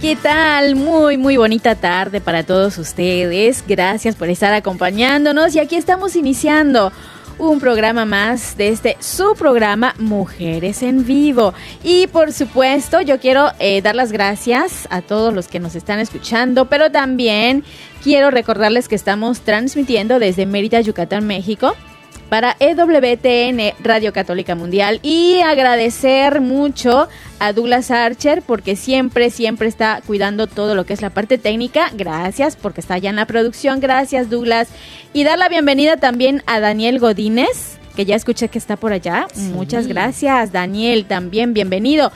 ¿Qué tal? Muy, muy bonita tarde para todos ustedes. Gracias por estar acompañándonos y aquí estamos iniciando un programa más de este su programa Mujeres en Vivo. Y por supuesto, yo quiero eh, dar las gracias a todos los que nos están escuchando, pero también quiero recordarles que estamos transmitiendo desde Mérida, Yucatán, México para EWTN Radio Católica Mundial y agradecer mucho a Douglas Archer porque siempre, siempre está cuidando todo lo que es la parte técnica. Gracias porque está allá en la producción. Gracias Douglas. Y dar la bienvenida también a Daniel Godínez, que ya escuché que está por allá. Muchas gracias Daniel, también bienvenido.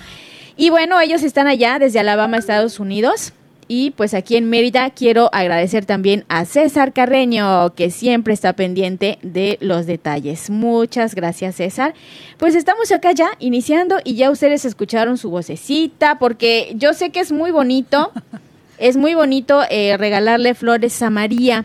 Y bueno, ellos están allá desde Alabama, Estados Unidos. Y pues aquí en Mérida quiero agradecer también a César Carreño, que siempre está pendiente de los detalles. Muchas gracias, César. Pues estamos acá ya iniciando y ya ustedes escucharon su vocecita, porque yo sé que es muy bonito, es muy bonito eh, regalarle flores a María,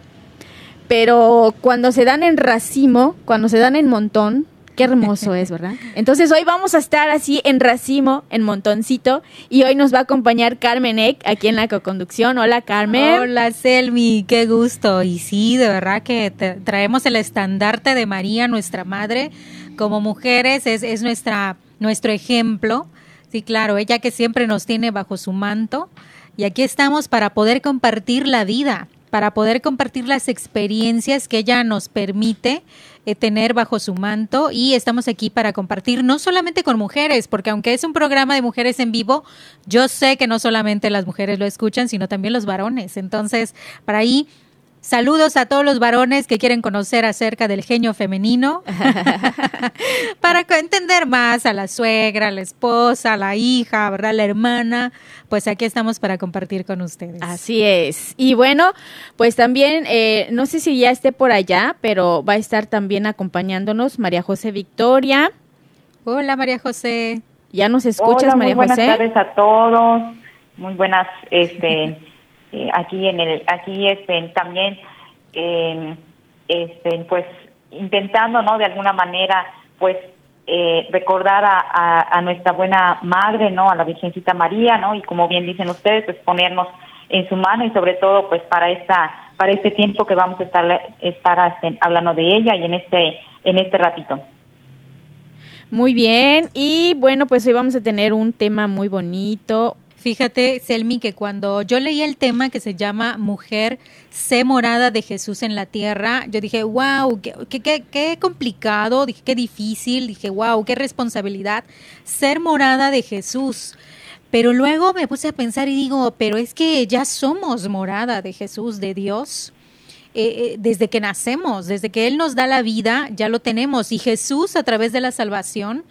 pero cuando se dan en racimo, cuando se dan en montón, Qué hermoso es, ¿verdad? Entonces hoy vamos a estar así en racimo, en montoncito, y hoy nos va a acompañar Carmen Eck aquí en la coconducción. Hola, Carmen. Hola, Selmi, qué gusto. Y sí, de verdad que traemos el estandarte de María, nuestra madre, como mujeres, es, es nuestra, nuestro ejemplo. Sí, claro, ella que siempre nos tiene bajo su manto. Y aquí estamos para poder compartir la vida, para poder compartir las experiencias que ella nos permite eh, tener bajo su manto y estamos aquí para compartir no solamente con mujeres, porque aunque es un programa de mujeres en vivo, yo sé que no solamente las mujeres lo escuchan, sino también los varones. Entonces, para ahí, saludos a todos los varones que quieren conocer acerca del genio femenino, para entender más a la suegra, a la esposa, a la hija, ¿verdad? La hermana, pues aquí estamos para compartir con ustedes. Así es. Y bueno, pues también, eh, no sé si ya esté por allá, pero va a estar también acompañándonos María José Victoria. Hola María José. ¿Ya nos escuchas, Hola, María muy buenas José? tardes a todos. Muy buenas, este, eh, aquí en el, aquí este, también, eh, este, pues intentando, ¿no? De alguna manera, pues eh, recordar a, a, a nuestra buena madre, ¿no? A la Virgencita María, ¿no? Y como bien dicen ustedes, pues ponernos en su mano y sobre todo, pues para esta, para este tiempo que vamos a estar, estar hablando de ella y en este, en este ratito. Muy bien. Y bueno, pues hoy vamos a tener un tema muy bonito. Fíjate, Selmi, que cuando yo leí el tema que se llama Mujer, sé morada de Jesús en la tierra, yo dije, wow, qué, qué, qué, complicado, dije, qué difícil, dije, wow, qué responsabilidad ser morada de Jesús. Pero luego me puse a pensar y digo, pero es que ya somos morada de Jesús, de Dios. Eh, eh, desde que nacemos, desde que Él nos da la vida, ya lo tenemos. Y Jesús, a través de la salvación,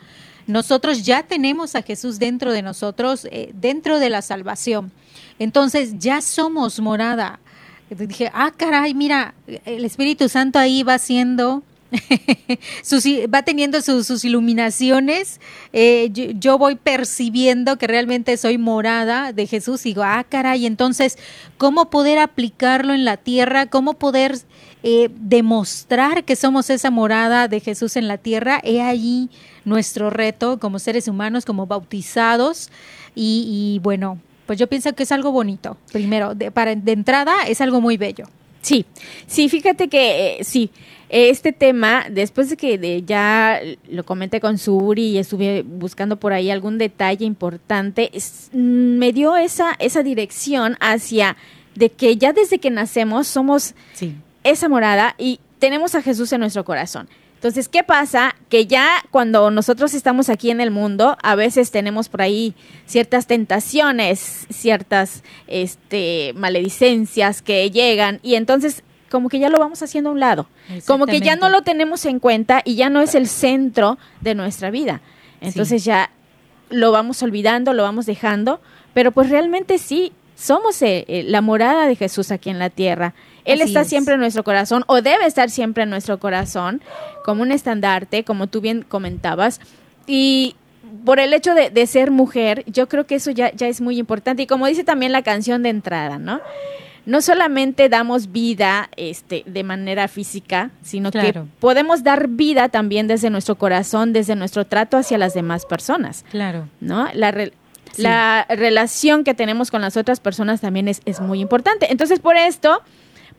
nosotros ya tenemos a Jesús dentro de nosotros, eh, dentro de la salvación. Entonces ya somos morada. Dije, ah, caray, mira, el Espíritu Santo ahí va haciendo, va teniendo sus, sus iluminaciones. Eh, yo, yo, voy percibiendo que realmente soy morada de Jesús. Y digo, ah, caray, entonces, ¿cómo poder aplicarlo en la tierra? ¿Cómo poder eh, demostrar que somos esa morada de Jesús en la tierra? He ahí nuestro reto como seres humanos, como bautizados. Y, y bueno, pues yo pienso que es algo bonito. Primero, de, para, de entrada es algo muy bello. Sí, sí, fíjate que eh, sí, este tema, después de que ya lo comenté con Suri y estuve buscando por ahí algún detalle importante, mm, me dio esa, esa dirección hacia de que ya desde que nacemos somos esa morada y tenemos a Jesús en nuestro corazón. Entonces, ¿qué pasa? Que ya cuando nosotros estamos aquí en el mundo, a veces tenemos por ahí ciertas tentaciones, ciertas este, maledicencias que llegan y entonces como que ya lo vamos haciendo a un lado, como que ya no lo tenemos en cuenta y ya no es el centro de nuestra vida. Entonces ya lo vamos olvidando, lo vamos dejando, pero pues realmente sí, somos eh, eh, la morada de Jesús aquí en la tierra. Él está siempre en nuestro corazón o debe estar siempre en nuestro corazón como un estandarte, como tú bien comentabas. Y por el hecho de, ser mujer, yo creo que eso ya, ya es muy importante. Y como dice también la canción de entrada, ¿no? No solamente damos vida este, de manera física, sino que podemos dar vida también desde nuestro corazón, desde nuestro trato hacia las demás personas. Claro. ¿No? La, la relación que tenemos con las otras personas también es, es muy importante. Entonces, por esto,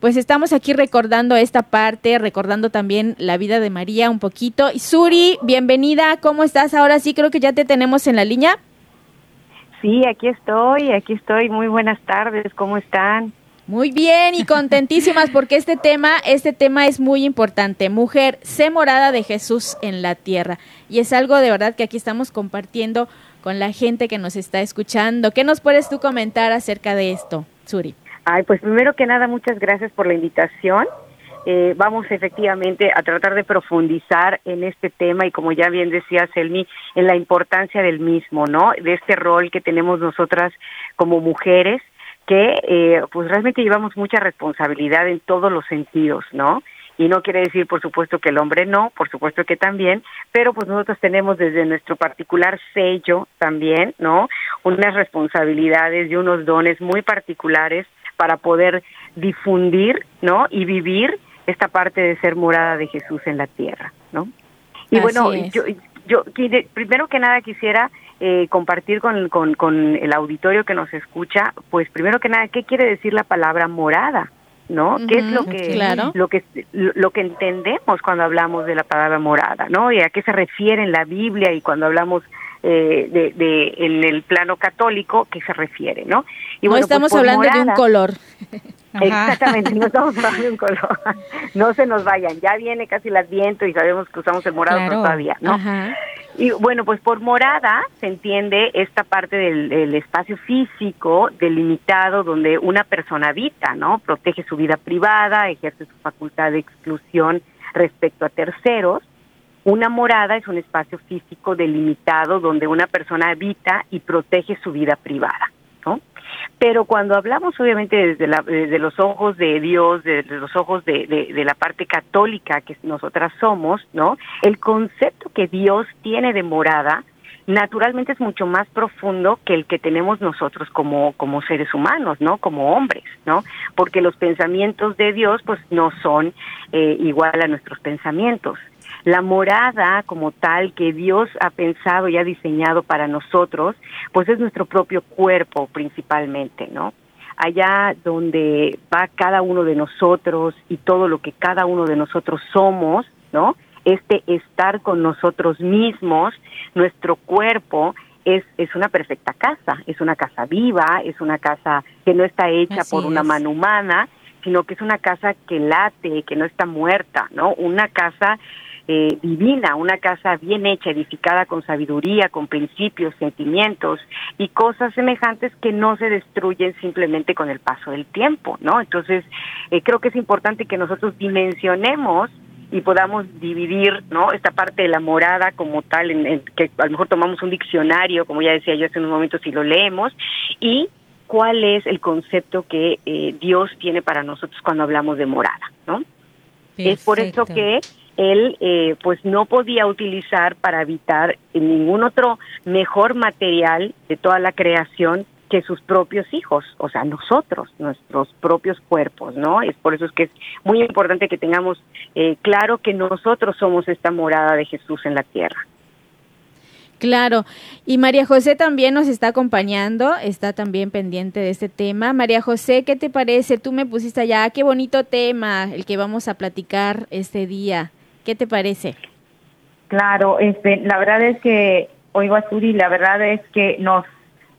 pues estamos aquí recordando esta parte, recordando también la vida de María un poquito. Y Suri, bienvenida, ¿cómo estás? Ahora sí, creo que ya te tenemos en la línea. Sí, aquí estoy, aquí estoy. Muy buenas tardes, ¿cómo están? Muy bien y contentísimas porque este tema, este tema es muy importante. Mujer, sé morada de Jesús en la tierra. Y es algo de verdad que aquí estamos compartiendo con la gente que nos está escuchando. ¿Qué nos puedes tú comentar acerca de esto, Suri? Ay, pues primero que nada, muchas gracias por la invitación. Eh, vamos efectivamente a tratar de profundizar en este tema y como ya bien decía Selmi, en la importancia del mismo, ¿no? De este rol que tenemos nosotras como mujeres que eh, pues realmente llevamos mucha responsabilidad en todos los sentidos, ¿no? Y no quiere decir, por supuesto, que el hombre no, por supuesto que también, pero pues nosotros tenemos desde nuestro particular sello también, ¿no? Unas responsabilidades y unos dones muy particulares para poder difundir, ¿no? Y vivir esta parte de ser morada de Jesús en la tierra, ¿no? Y bueno, yo, yo primero que nada quisiera eh, compartir con, con, con, el auditorio que nos escucha, pues primero que nada, ¿qué quiere decir la palabra morada? ¿No? ¿Qué es lo que, lo que lo que entendemos cuando hablamos de la palabra morada, ¿no? Y a qué se refiere en la Biblia y cuando hablamos eh, de, de, en el plano católico que se refiere, ¿no? Y no pues, estamos hablando de un color. Exactamente, no estamos hablando de un color. No se nos vayan, ya viene casi el adviento y sabemos que usamos el morado todavía, ¿no? Y bueno, pues por morada se entiende esta parte del, del, espacio físico delimitado donde una persona habita, ¿no? Protege su vida privada, ejerce su facultad de exclusión respecto a terceros una morada es un espacio físico delimitado donde una persona habita y protege su vida privada, ¿no? Pero cuando hablamos obviamente desde, la, desde los ojos de Dios, desde los ojos de, la parte católica que nosotras somos, ¿no? El concepto que Dios tiene de morada naturalmente es mucho más profundo que el que tenemos nosotros como, como seres humanos, ¿no? Como hombres, ¿no? Porque los pensamientos de Dios pues no son eh, igual a nuestros pensamientos la morada como tal que Dios ha pensado y ha diseñado para nosotros, pues es nuestro propio cuerpo principalmente, ¿no? Allá donde va cada uno de nosotros y todo lo que cada uno de nosotros somos, ¿no? Este estar con nosotros mismos, nuestro cuerpo, es, es una perfecta casa, es una casa viva, es una casa que no está hecha por una mano humana, sino que es una casa que late, que no está muerta, ¿no? Una casa eh, divina, una casa bien hecha, edificada con sabiduría, con principios, sentimientos y cosas semejantes que no se destruyen simplemente con el paso del tiempo, ¿no? Entonces, eh, creo que es importante que nosotros dimensionemos y podamos dividir no esta parte de la morada como tal en, que a lo mejor tomamos un diccionario como ya decía yo hace unos momentos y lo leemos y cuál es el concepto que eh, Dios tiene para nosotros cuando hablamos de morada no es por eso que él eh, pues no podía utilizar para habitar ningún otro mejor material de toda la creación que sus propios hijos, o sea, nosotros, nuestros propios cuerpos, ¿no? Es por eso es que es muy importante que tengamos eh, claro que nosotros somos esta morada de Jesús en la tierra. Claro, y María José también nos está acompañando, está también pendiente de este tema. María José, ¿qué te parece? Tú me pusiste allá, qué bonito tema el que vamos a platicar este día. ¿Qué te parece? Claro, este, la verdad es que oigo a Suri, la verdad es que nos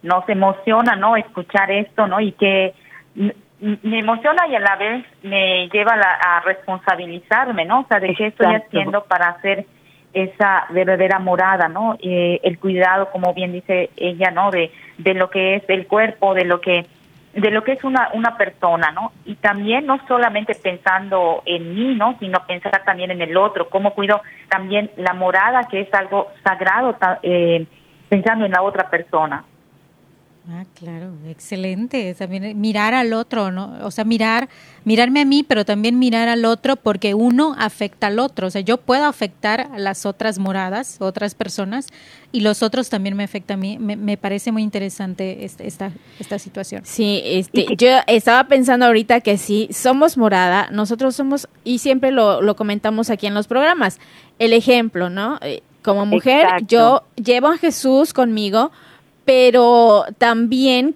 nos emociona, ¿no? Escuchar esto, ¿no? Y que me emociona y a la vez me lleva a responsabilizarme, ¿no? O sea, de qué estoy haciendo para hacer esa verdadera morada, ¿no? Eh, el cuidado, como bien dice ella, ¿no? De, de lo que es el cuerpo, de lo que de lo que es una una persona, ¿no? Y también no solamente pensando en mí, ¿no? Sino pensar también en el otro, cómo cuido también la morada, que es algo sagrado, eh, pensando en la otra persona. Ah, claro, excelente. También mirar al otro, ¿no? O sea, mirar, mirarme a mí, pero también mirar al otro porque uno afecta al otro. O sea, yo puedo afectar a las otras moradas, otras personas, y los otros también me afectan a mí. Me, parece muy interesante este, esta, esta situación. Sí, este, yo estaba pensando ahorita que sí, somos morada, nosotros somos, y siempre lo, lo comentamos aquí en los programas, el ejemplo, ¿no? Eh, como mujer, yo llevo a Jesús conmigo pero también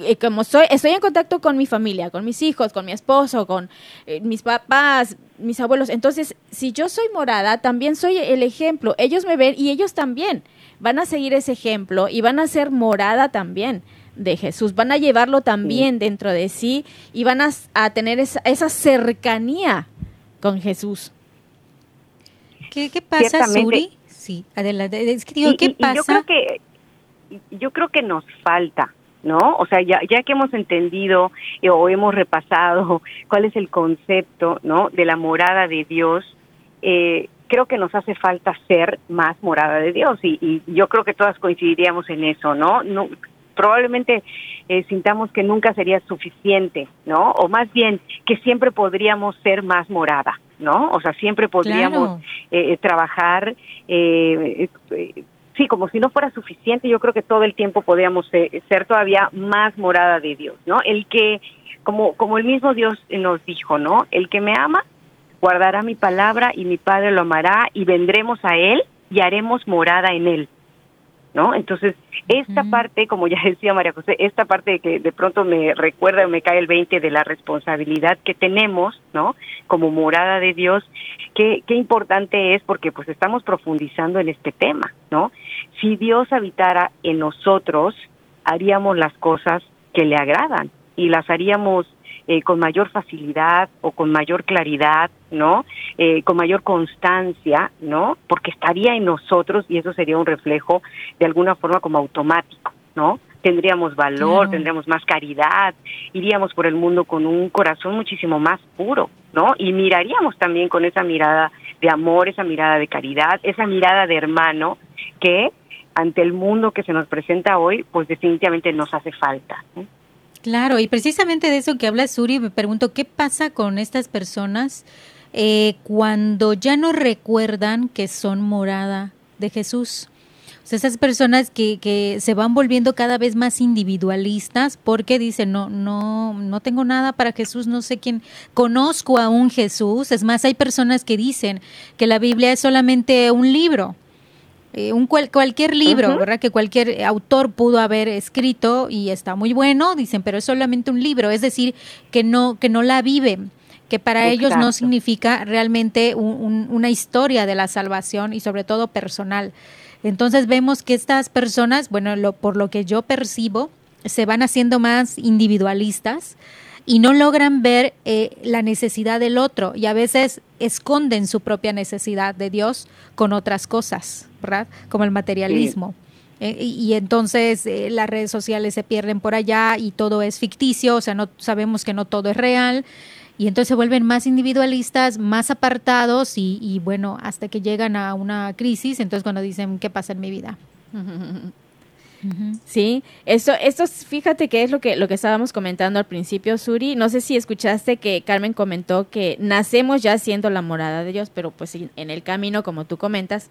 eh, como soy, estoy en contacto con mi familia, con mis hijos, con mi esposo, con eh, mis papás, mis abuelos. Entonces, si yo soy morada, también soy el ejemplo. Ellos me ven y ellos también van a seguir ese ejemplo y van a ser morada también de Jesús. Van a llevarlo también dentro de sí y van a, tener esa, esa, cercanía con Jesús. ¿Qué, qué pasa, Suri? Sí, adelante. Es que digo, ¿qué pasa? yo creo que yo creo que nos falta, ¿no? O sea, ya, ya que hemos entendido eh, o hemos repasado cuál es el concepto, ¿no? De la morada de Dios, eh, creo que nos hace falta ser más morada de Dios y, y yo creo que todas coincidiríamos en eso, ¿no? no probablemente eh, sintamos que nunca sería suficiente, ¿no? O más bien que siempre podríamos ser más morada, ¿no? O sea, siempre podríamos eh, trabajar eh, sí, como si no fuera suficiente, yo creo que todo el tiempo podríamos ser, todavía más morada de Dios, ¿no? El que, como, como el mismo Dios nos dijo, ¿no? El que me ama, guardará mi palabra y mi Padre lo amará y vendremos a Él y haremos morada en Él. ¿No? Entonces, esta parte, como ya decía María José, esta parte de que de pronto me recuerda, me cae el 20 de la responsabilidad que tenemos, ¿no? Como morada de Dios, qué, qué importante es porque pues estamos profundizando en este tema, ¿no? Si Dios habitara en nosotros, haríamos las cosas que le agradan y las haríamos eh, con mayor facilidad o con mayor claridad, ¿no? Eh, con mayor constancia, ¿no? Porque estaría en nosotros y eso sería un reflejo de alguna forma como automático, ¿no? Tendríamos valor, tendríamos más caridad, iríamos por el mundo con un corazón muchísimo más puro, ¿no? Y miraríamos también con esa mirada de amor, esa mirada de caridad, esa mirada de hermano que ante el mundo que se nos presenta hoy, pues definitivamente nos hace falta. ¿no? Claro, y precisamente de eso que habla Suri, me pregunto, ¿qué pasa con estas personas eh, cuando ya no recuerdan que son morada de Jesús? O sea, esas personas que, que se van volviendo cada vez más individualistas porque dicen, no, no, no tengo nada para Jesús, no sé quién, conozco a un Jesús. Es más, hay personas que dicen que la Biblia es solamente un libro eh, un cualquier libro, ¿verdad? Que cualquier autor pudo haber escrito y está muy bueno, dicen, pero es solamente un libro, es decir, que no que no la viven, que para ellos no significa realmente una historia de la salvación y sobre todo personal. Entonces vemos que estas personas, bueno, lo, por lo que yo percibo, se van haciendo más individualistas y no logran ver eh, la necesidad del otro y a veces esconden su propia necesidad de Dios con otras cosas, ¿verdad? Como el materialismo. Eh, y, entonces eh, las redes sociales se pierden por allá y todo es ficticio, o sea, no sabemos que no todo es real. Y entonces se vuelven más individualistas, más apartados y, y bueno, hasta que llegan a una crisis, entonces cuando dicen, ¿qué pasa en mi vida? Sí, esto, esto, fíjate que es lo que, lo que estábamos comentando al principio, Suri. No sé si escuchaste que Carmen comentó que nacemos ya siendo la morada de Dios, pero pues en el camino, como tú comentas,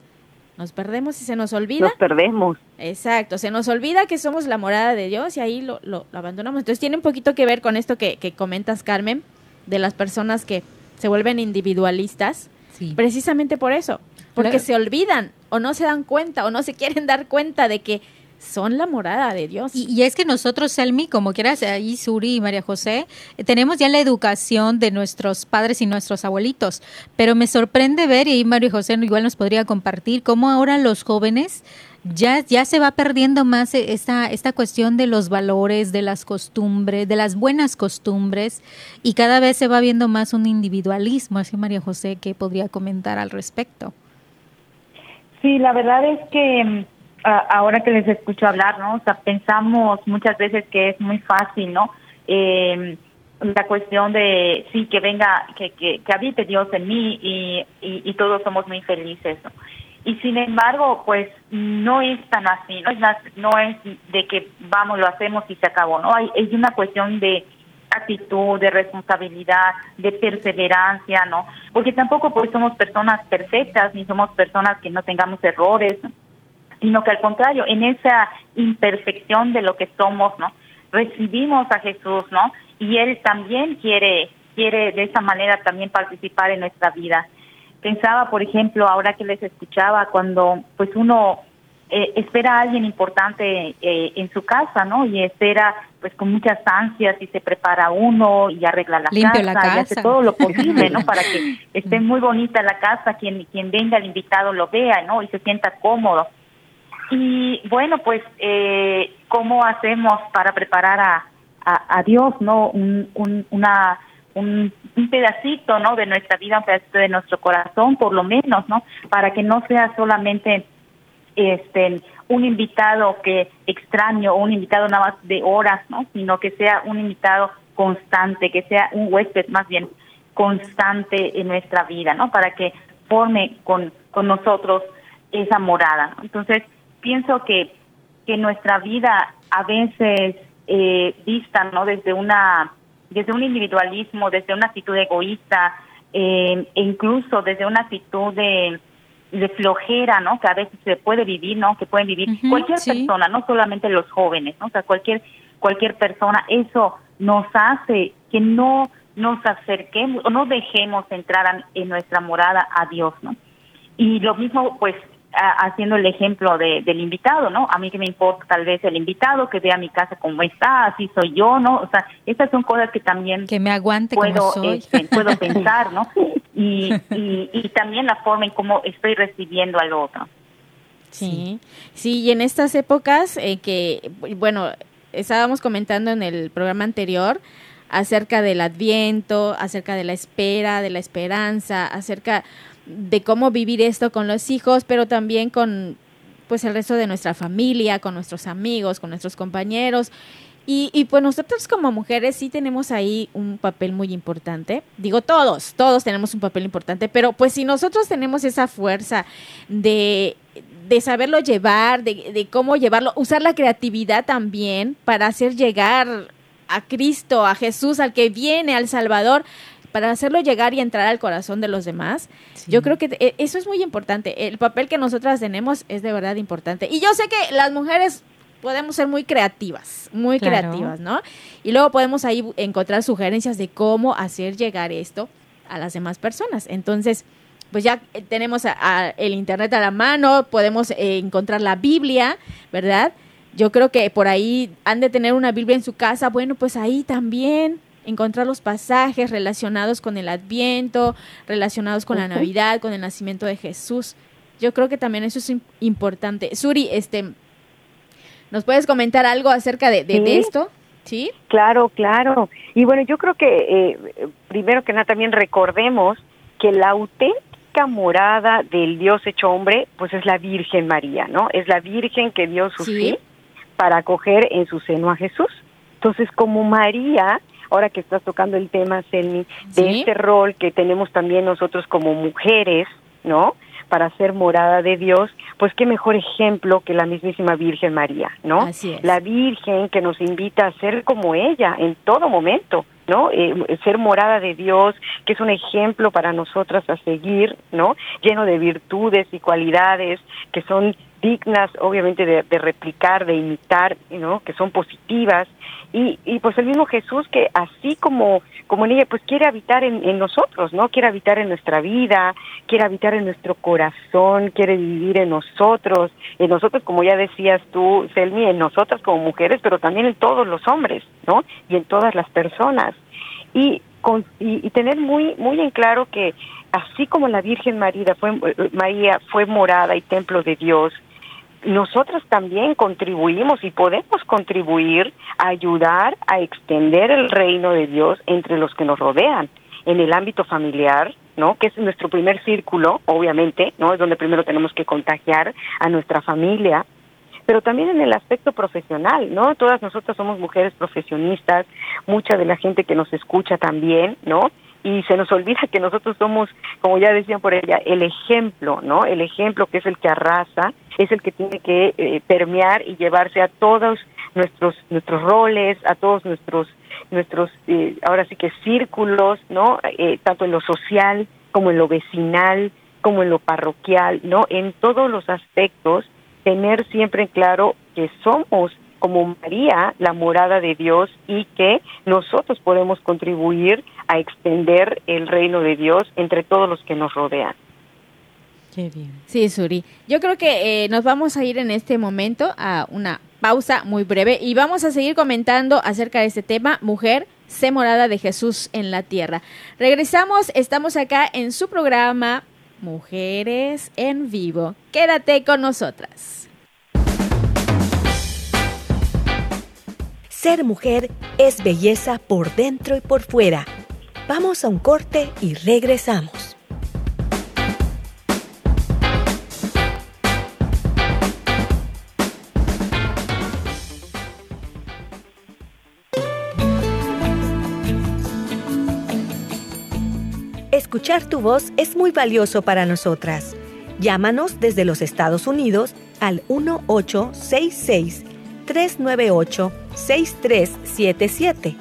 nos perdemos y se nos olvida. Nos perdemos. Exacto, se nos olvida que somos la morada de Dios y ahí lo, lo, abandonamos. Entonces tiene un poquito que ver con esto que, que comentas, Carmen, de las personas que se vuelven individualistas, precisamente por eso porque se olvidan o no se dan cuenta o no se quieren dar cuenta de que son la morada de Dios. Y, es que nosotros, Selmi, como quieras, ahí Suri y María José, eh, tenemos ya la educación de nuestros padres y nuestros abuelitos, pero me sorprende ver, y ahí María José igual nos podría compartir, cómo ahora los jóvenes ya, ya se va perdiendo más e, esta, esta cuestión de los valores, de las costumbres, de las buenas costumbres, y cada vez se va viendo más un individualismo. Así, María José, ¿qué podría comentar al respecto? Sí, la verdad es que mm, ahora que les escucho hablar, ¿no? O sea, pensamos muchas veces que es muy fácil, ¿no? Eh, la cuestión de, sí, que venga, que, que, que habite Dios en mí y, y, todos somos muy felices. Y sin embargo, pues no es tan así, no es, no es de que vamos, lo hacemos y se acabó, ¿no? Hay, es una cuestión de actitud, de responsabilidad, de perseverancia, ¿no? Porque tampoco pues somos personas perfectas, ni somos personas que no tengamos errores, sino que al contrario, en esa imperfección de lo que somos, ¿no? Recibimos a Jesús, ¿no? Y Él también quiere, quiere de esa manera también participar en nuestra vida. Pensaba, por ejemplo, ahora que les escuchaba, cuando pues uno eh, espera a alguien importante eh, en su casa, ¿no? Y espera pues con muchas ansias y se prepara uno y arregla la, casa, la casa, y hace todo lo posible, ¿no? Para que esté muy bonita la casa, quien quien venga el invitado lo vea, ¿no? Y se sienta cómodo. Y bueno, pues, eh, ¿cómo hacemos para preparar a, a, Dios, no? Un, un, una, un, pedacito, ¿no? De nuestra vida, un pedacito de nuestro corazón, por lo menos, ¿no? Para que no sea solamente este un invitado que extraño un invitado nada más de horas, ¿no? Sino que sea un invitado constante, que sea un huésped más bien constante en nuestra vida, ¿no? Para que forme con, con nosotros esa morada. Entonces, pienso que, que nuestra vida a veces eh, vista no desde una desde un individualismo desde una actitud egoísta eh, e incluso desde una actitud de, de flojera no que a veces se puede vivir no que pueden vivir cualquier persona no solamente los jóvenes no o sea cualquier cualquier persona. Eso nos hace que no nos acerquemos o no dejemos entrar en nuestra morada a Dios no y lo mismo pues haciendo el ejemplo de, del invitado, ¿no? A mí que me importa tal vez el invitado, que vea mi casa como está, así soy yo, ¿no? O sea, estas son cosas que también que me aguante puedo, como soy. Este, puedo pensar, ¿no? Y, y, y también la forma en cómo estoy recibiendo al otro. Sí, sí, y en estas épocas eh, que, bueno, estábamos comentando en el programa anterior acerca del adviento, acerca de la espera, de la esperanza, acerca de cómo vivir esto con los hijos, pero también con pues el resto de nuestra familia, con nuestros amigos, con nuestros compañeros. Y, y, pues nosotros como mujeres sí tenemos ahí un papel muy importante. Digo todos, todos tenemos un papel importante, pero pues si nosotros tenemos esa fuerza de, de saberlo llevar, de, de cómo llevarlo, usar la creatividad también para hacer llegar a Cristo, a Jesús, al que viene, al Salvador, para hacerlo llegar y entrar al corazón de los demás. Yo creo que e, eso es muy importante. El papel que nosotras tenemos es de verdad importante. Y yo sé que las mujeres podemos ser muy creativas, muy creativas, ¿no? Y luego podemos ahí encontrar sugerencias de cómo hacer llegar esto a las demás personas. Entonces, pues ya tenemos el internet a la mano, podemos eh, encontrar la Biblia, ¿verdad? Yo creo que por ahí han de tener una Biblia en su casa, bueno, pues ahí también encontrar los pasajes relacionados con el Adviento, relacionados con la Navidad, con el nacimiento de Jesús. Yo creo que también eso es importante. Suri, este, ¿nos puedes comentar algo acerca de, esto? Sí. Claro, claro. Y bueno, yo creo que eh, primero que nada también recordemos que la auténtica morada del Dios hecho hombre, pues es la Virgen María, ¿no? Es la Virgen que dio su sí. para acoger en su seno a Jesús. Entonces, como María ahora que estás tocando el tema, Selmi, de este rol que tenemos también nosotros como mujeres, ¿no? Para ser morada de Dios, pues qué mejor ejemplo que la mismísima Virgen María, ¿no? Así es. La Virgen que nos invita a ser como ella en todo momento, ¿no? Eh, ser morada de Dios, que es un ejemplo para nosotras a seguir, ¿no? Lleno de virtudes y cualidades que son dignas, obviamente, de, replicar, de imitar, ¿no? Que son positivas. Y, y pues el mismo Jesús que así como, como en ella, pues quiere habitar en, en nosotros, ¿no? Quiere habitar en nuestra vida, quiere habitar en nuestro corazón, quiere vivir en nosotros, en nosotros, como ya decías tú, Selmi, en nosotras como mujeres, pero también en todos los hombres, ¿no? Y en todas las personas. Y, con, y, y tener muy, muy en claro que así como la Virgen María fue, eh, María fue morada y templo de Dios, nosotros también contribuimos y podemos contribuir a ayudar a extender el reino de Dios entre los que nos rodean, en el ámbito familiar, ¿no? Que es nuestro primer círculo, obviamente, ¿no? Es donde primero tenemos que contagiar a nuestra familia, pero también en el aspecto profesional, ¿no? Todas nosotras somos mujeres profesionistas, mucha de la gente que nos escucha también, ¿no? Y se nos olvida que nosotros somos, como ya decían por ella, el ejemplo, ¿no? El ejemplo que es el que arrasa, es el que tiene que eh, permear y llevarse a todos nuestros nuestros roles, a todos nuestros nuestros eh, ahora sí que círculos, ¿no? Eh, tanto en lo social como en lo vecinal, como en lo parroquial, ¿no? En todos los aspectos tener siempre en claro que somos como María la morada de Dios y que nosotros podemos contribuir a extender el reino de Dios entre todos los que nos rodean. Qué bien. Sí, Suri. Yo creo que eh, nos vamos a ir en este momento a una pausa muy breve y vamos a seguir comentando acerca de este tema, mujer, sé morada de Jesús en la tierra. Regresamos, estamos acá en su programa Mujeres en Vivo. Quédate con nosotras. Ser mujer es belleza por dentro y por fuera. Vamos a un corte y regresamos. Escuchar tu voz es muy valioso para nosotras. Llámanos desde los Estados Unidos al 1866 398-6377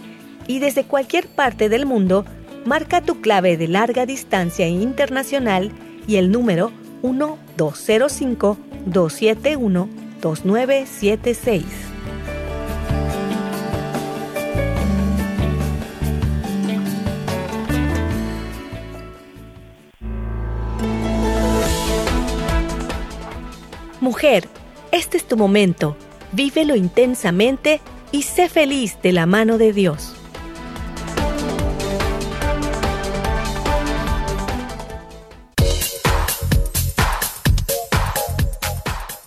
y desde cualquier parte del mundo, marca tu clave de larga distancia internacional y el número 1205-271-2976. Mujer, este es tu momento vívelo intensamente y sé feliz de la mano de Dios.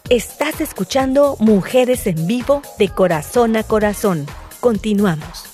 Estás escuchando Mujeres en Vivo de Corazón a Corazón. Continuamos.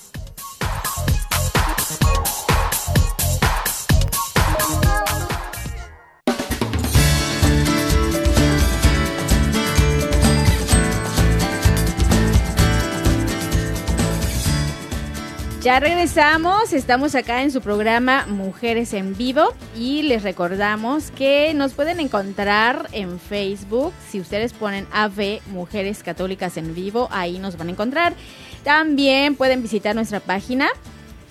Ya regresamos, estamos acá en su programa Mujeres en Vivo y les recordamos que nos pueden encontrar en Facebook, si ustedes ponen AV Mujeres Católicas en Vivo, ahí nos van a encontrar. También pueden visitar nuestra página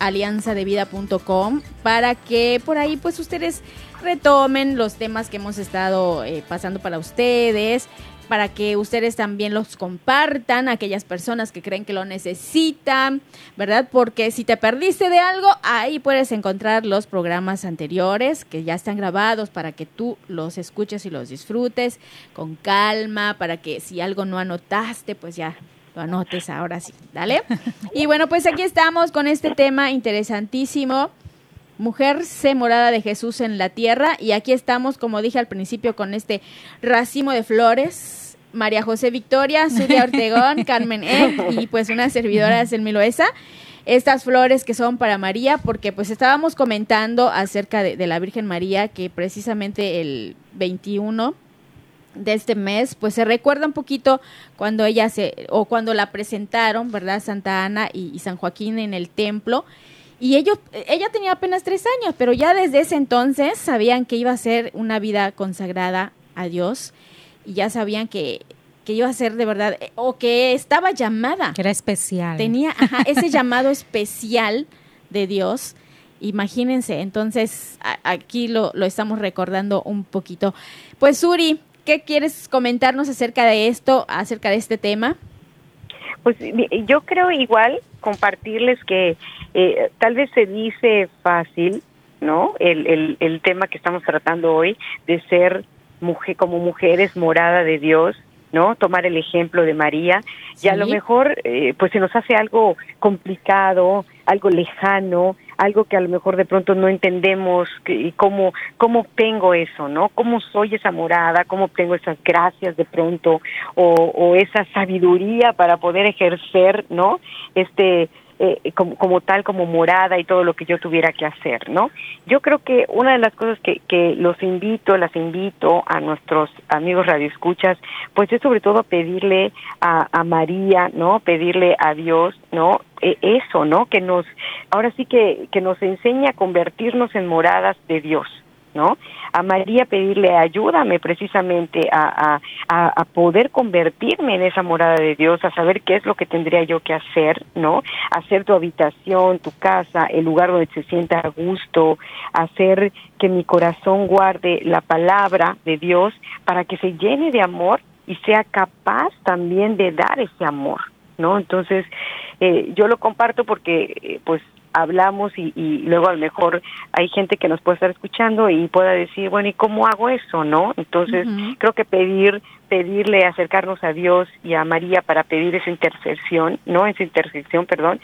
alianzadevida.com para que por ahí pues ustedes retomen los temas que hemos estado eh, pasando para ustedes, para que ustedes también los compartan a aquellas personas que creen que lo necesitan, ¿verdad? Porque si te perdiste de algo, ahí puedes encontrar los programas anteriores que ya están grabados para que tú los escuches y los disfrutes con calma, para que si algo no anotaste, pues ya lo anotes ahora sí, ¿dale? Y bueno, pues aquí estamos con este tema interesantísimo. Mujer, sé morada de Jesús en la tierra. Y aquí estamos, como dije al principio, con este racimo de flores. María José Victoria, Zulia Ortegón, Carmen E. y pues una servidora el Miloesa. Estas flores que son para María, porque pues estábamos comentando acerca de, de la Virgen María, que precisamente el 21 de este mes, pues se recuerda un poquito cuando ella se, o cuando la presentaron, ¿verdad? Santa Ana y, y San Joaquín en el templo. Y ellos, ella tenía apenas tres años, pero ya desde ese entonces sabían que iba a ser una vida consagrada a Dios y ya sabían que, que iba a ser de verdad, eh, o que estaba llamada. Que era especial. Tenía ese llamado especial de Dios. Imagínense, entonces aquí lo, lo estamos recordando un poquito. Pues Uri, ¿qué quieres comentarnos acerca de esto, acerca de este tema? Pues yo creo igual compartirles que eh, tal vez se dice fácil, ¿no? El, el, el tema que estamos tratando hoy de ser mujer, como mujeres morada de Dios, ¿no? Tomar el ejemplo de María y a lo mejor eh, pues se nos hace algo complicado, algo lejano, algo que a lo mejor de pronto no entendemos y cómo cómo obtengo eso, ¿no? Cómo soy esa morada, cómo obtengo esas gracias de pronto o, o esa sabiduría para poder ejercer, ¿no? Este eh, como, como, tal, como morada y todo lo que yo tuviera que hacer, ¿no? Yo creo que una de las cosas que, que los invito, las invito a nuestros amigos radioescuchas, pues es sobre todo pedirle a, a María, ¿no? Pedirle a Dios, ¿no? E, eso, ¿no? Que nos, ahora sí que, que nos enseña a convertirnos en moradas de Dios, ¿no? A María pedirle ayúdame precisamente a, a, a, poder convertirme en esa morada de Dios, a saber qué es lo que tendría yo que hacer, ¿no? Hacer tu habitación, tu casa, el lugar donde se sienta a gusto, hacer que mi corazón guarde la palabra de Dios para que se llene de amor y sea capaz también de dar ese amor, ¿no? Entonces, eh, yo lo comparto porque, eh, pues, hablamos y, y, luego a lo mejor hay gente que nos puede estar escuchando y pueda decir, bueno, ¿y cómo hago eso, no? Entonces, creo que pedir, pedirle acercarnos a Dios y a María para pedir esa intercesión, ¿no? Esa intercesión, perdón,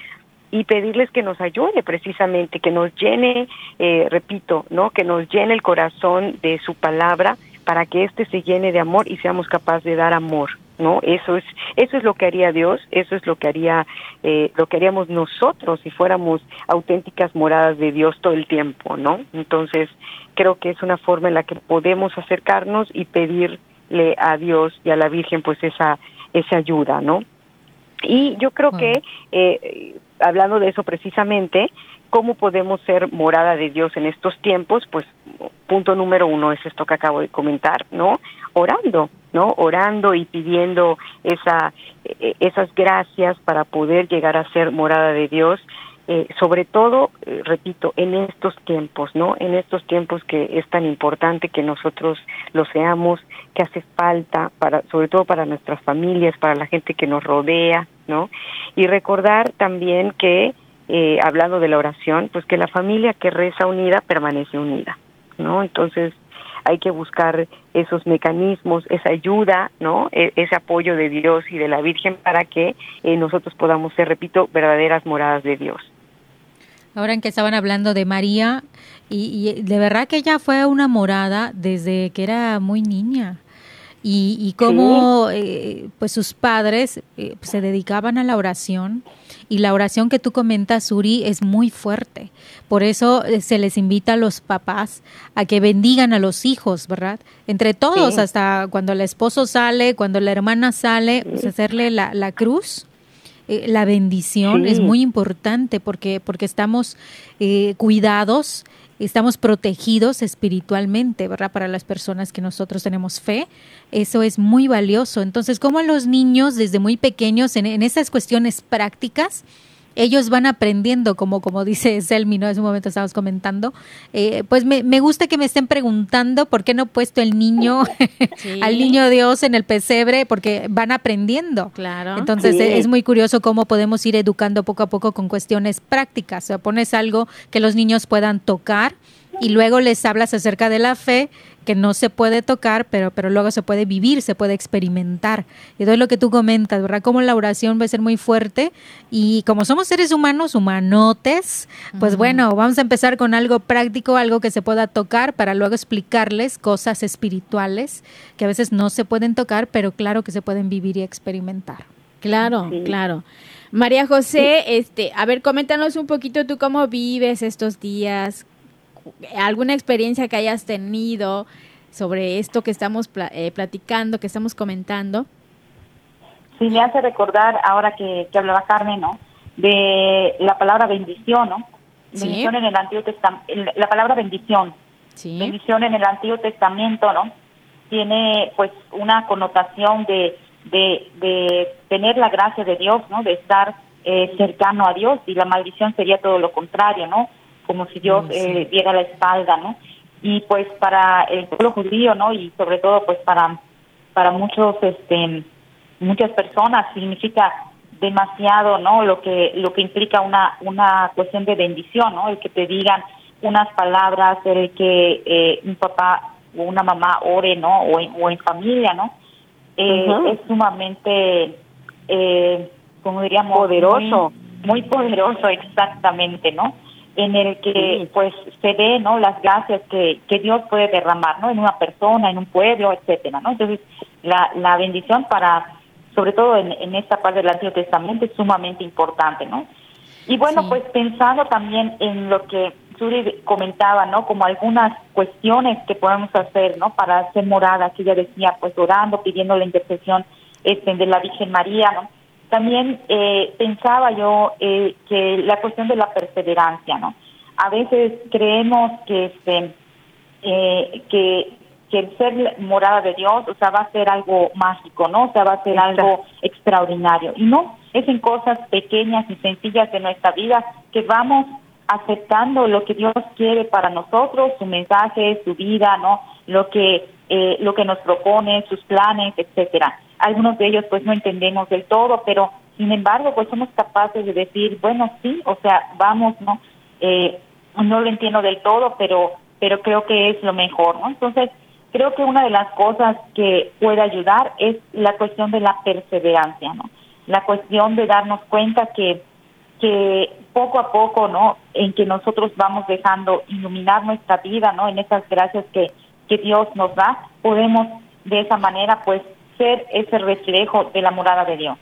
y pedirles que nos ayude precisamente, que nos llene, eh, repito, ¿no? Que nos llene el corazón de su palabra para que éste se llene de amor y seamos capaces de dar amor, ¿no? Eso es, eso es lo que haría Dios, eso es lo que haría, eh, lo que haríamos nosotros si fuéramos auténticas moradas de Dios todo el tiempo, ¿no? Entonces, creo que es una forma en la que podemos acercarnos y pedirle a Dios y a la Virgen pues esa, esa ayuda, ¿no? Y yo creo que, eh, hablando de eso precisamente, ¿cómo podemos ser morada de Dios en estos tiempos? Pues punto número uno es esto que acabo de comentar, ¿no? Orando, ¿no? Orando y pidiendo esa, eh, esas gracias para poder llegar a ser morada de Dios. Eh, sobre todo, eh, repito, en estos tiempos, ¿no? En estos tiempos que es tan importante que nosotros lo seamos, que hace falta para, sobre todo para nuestras familias, para la gente que nos rodea, ¿no? Y recordar también que, eh, hablando de la oración, pues que la familia que reza unida permanece unida, ¿no? Entonces, hay que buscar esos mecanismos, esa ayuda, ¿no? E, ese apoyo de Dios y de la Virgen para que eh, nosotros podamos ser, repito, verdaderas moradas de Dios. Ahora en que estaban hablando de María, y, y de verdad que ella fue una morada desde que era muy niña y, y cómo eh, pues sus padres eh, se dedicaban a la oración y la oración que tú comentas, Uri, es muy fuerte. Por eso eh, se les invita a los papás a que bendigan a los hijos, ¿verdad? Entre todos, hasta cuando el esposo sale, cuando la hermana sale, pues hacerle la, la cruz. la bendición es muy importante porque, porque estamos cuidados estamos protegidos espiritualmente, ¿verdad? Para las personas que nosotros tenemos fe, eso es muy valioso. Entonces, como los niños desde muy pequeños en, en esas cuestiones prácticas, ellos van aprendiendo, como, como dice Selmi, ¿no? En un momento estábamos comentando. Eh, pues me, me, gusta que me estén preguntando por qué no he puesto el niño, al niño Dios en el pesebre, porque van aprendiendo. Claro. Entonces es muy curioso cómo podemos ir educando poco a poco con cuestiones prácticas. O sea, pones algo que los niños puedan tocar y luego les hablas acerca de la fe que no se puede tocar, pero, pero luego se puede vivir, se puede experimentar. Y es lo que tú comentas, ¿verdad? Como la oración va a ser muy fuerte y como somos seres humanos, humanotes, pues bueno, vamos a empezar con algo práctico, algo que se pueda tocar para luego explicarles cosas espirituales que a veces no se pueden tocar, pero claro que se pueden vivir y experimentar. Claro, claro. María José, este, a ver, coméntanos un poquito tú cómo vives estos días, alguna experiencia que hayas tenido sobre esto que estamos eh, platicando, que estamos comentando. Sí, me hace recordar ahora que, que hablaba Carmen, ¿no? De la palabra bendición, ¿no? Bendición en el Antiguo Testamento, la palabra bendición. Sí. Bendición en el Antiguo Testamento, ¿no? Tiene pues una connotación de, de, de tener la gracia de Dios, ¿no? De estar eh, cercano a Dios y la maldición sería todo lo contrario, ¿no? Como si Dios eh, diera la espalda, ¿no? Y pues para el pueblo judío, ¿no? Y sobre todo pues para para muchos, este, muchas personas significa demasiado, ¿no? Lo que lo que implica una una cuestión de bendición, ¿no? El que te digan unas palabras, el que eh, un papá o una mamá ore, ¿no? O en, o en familia, ¿no? Eh, Es sumamente, eh, como diríamos, poderoso, muy, poderoso, exactamente, ¿no? En el que pues se ve, ¿no? Las gracias que que Dios puede derramar, ¿no? En una persona, en un pueblo, etcétera, ¿no? Entonces la la bendición para sobre todo en, esta parte del Antiguo Testamento, es sumamente importante, ¿no? Y bueno, pues pensando también en lo que Suri comentaba, ¿no? Como algunas cuestiones que podemos hacer, ¿no? Para hacer morada, que ella decía, pues orando, pidiendo la intercesión este, de la Virgen María, ¿no? También eh, pensaba yo eh, que la cuestión de la perseverancia, ¿no? A veces creemos que, este, eh, que que el ser morada de Dios, o sea, va a ser algo mágico, ¿no? O sea, va a ser algo extraordinario. Y no, es en cosas pequeñas y sencillas de nuestra vida que vamos aceptando lo que Dios quiere para nosotros, su mensaje, su vida, ¿no? Lo que eh, lo que nos propone, sus planes, etcétera. Algunos de ellos pues no entendemos del todo, pero sin embargo pues somos capaces de decir, bueno, sí, o sea, vamos, ¿no? Eh, no lo entiendo del todo, pero pero creo que es lo mejor, ¿no? Entonces, creo que una de las cosas que puede ayudar es la cuestión de la perseverancia, ¿no? La cuestión de darnos cuenta que que poco a poco, ¿no? En que nosotros vamos dejando iluminar nuestra vida, ¿no? En esas gracias que Dios nos da, podemos de esa manera pues ser ese reflejo de la morada de Dios.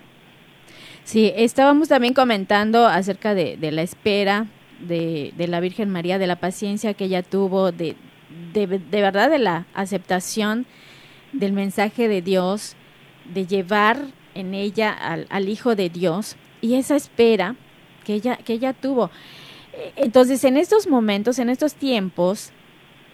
Sí, estábamos también comentando acerca de, la espera de, la Virgen María, de la paciencia que ella tuvo, de, de, verdad de la aceptación del mensaje de Dios, de llevar en ella al, Hijo de Dios y esa espera que ella, que ella tuvo. E, entonces, en estos momentos, en estos tiempos,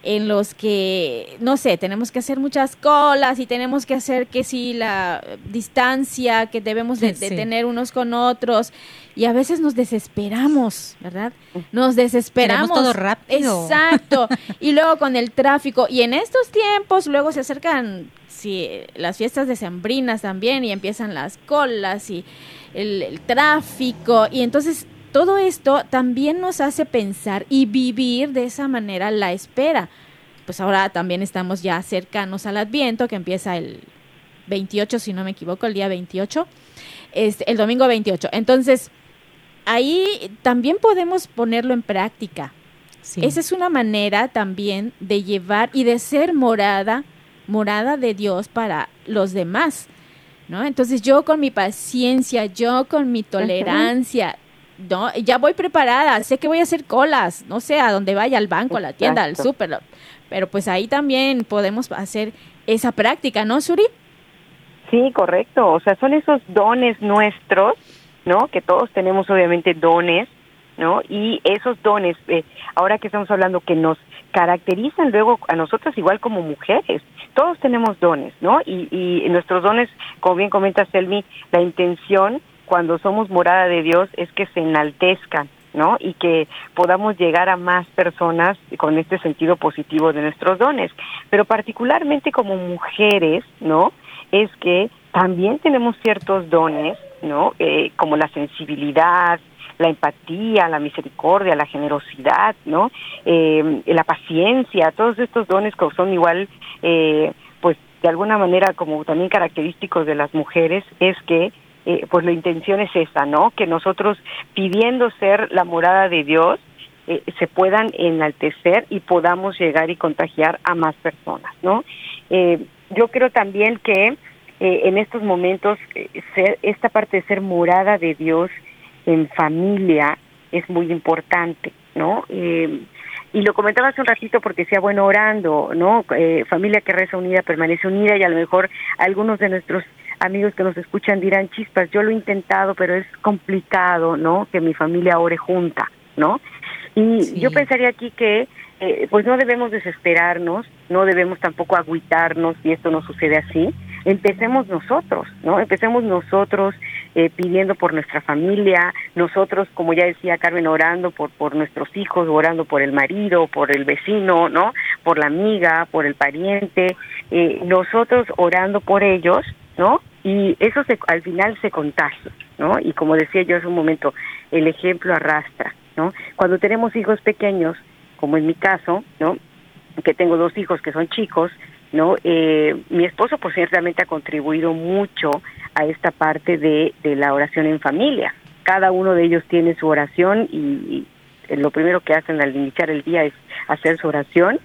en los que, no sé, tenemos que hacer muchas colas y tenemos que hacer que si la distancia que debemos de, tener unos con otros y a veces nos desesperamos, ¿verdad? Nos desesperamos. todo rápido. Exacto. y luego con el tráfico y en estos tiempos luego se acercan sí, las fiestas decembrinas también y empiezan las colas y el tráfico y entonces todo esto también nos hace pensar y vivir de esa manera la espera. Pues ahora también estamos ya cercanos al Adviento, que empieza el 28, si no me equivoco, el día 28, este, el domingo 28. Entonces, ahí también podemos ponerlo en práctica. Esa es una manera también de llevar y de ser morada, morada de Dios para los demás. ¿No? Entonces yo con mi paciencia, yo con mi tolerancia, no, ya voy preparada, sé que voy a hacer colas, no sé, a donde vaya, al banco, a la tienda, al súper, pero pues ahí también podemos hacer esa práctica, ¿no, Suri? Sí, correcto, o sea, son esos dones nuestros, ¿no? Que todos tenemos obviamente dones, ¿no? Y esos dones, eh, ahora que estamos hablando que nos caracterizan luego a nosotros igual como mujeres, todos tenemos dones, ¿no? Y, y nuestros dones, como bien comenta Selmi, la intención cuando somos morada de Dios es que se enaltezcan, ¿no? Y que podamos llegar a más personas con este sentido positivo de nuestros dones. Pero particularmente como mujeres, ¿no? Es que también tenemos ciertos dones, ¿no? Eh, como la sensibilidad, la empatía, la misericordia, la generosidad, ¿no? Eh, la paciencia, todos estos dones que son igual, eh, pues de alguna manera como también característicos de las mujeres, es que eh, pues la intención es esa, ¿no? Que nosotros pidiendo ser la morada de Dios, eh, se puedan enaltecer y podamos llegar y contagiar a más personas, ¿no? Eh, yo creo también que en estos momentos ser, esta parte de ser morada de Dios en familia es muy importante, ¿no? y lo comentaba hace un ratito porque decía, bueno, orando, ¿no? familia que reza unida permanece unida y a lo mejor algunos de nuestros amigos que nos escuchan dirán, chispas, yo lo he intentado, pero es complicado, ¿no? Que mi familia ore junta, ¿no? Y yo pensaría aquí que eh, pues no debemos desesperarnos, no debemos tampoco agüitarnos si esto no sucede así. Empecemos nosotros, ¿no? Empecemos nosotros eh, pidiendo por nuestra familia, nosotros, como ya decía Carmen, orando por, por nuestros hijos, orando por el marido, por el vecino, ¿no? por la amiga, por el pariente, eh, nosotros orando por ellos, ¿no? Y eso se, al final se contagia, ¿no? Y como decía yo hace un momento, el ejemplo arrastra, ¿no? Cuando tenemos hijos pequeños, como en mi caso, ¿no? Que tengo dos hijos que son chicos, ¿no? Eh, mi esposo pues ciertamente ha contribuido mucho a esta parte de, de la oración en familia. Cada uno de ellos tiene su oración y, lo primero que hacen al iniciar el día es hacer su oración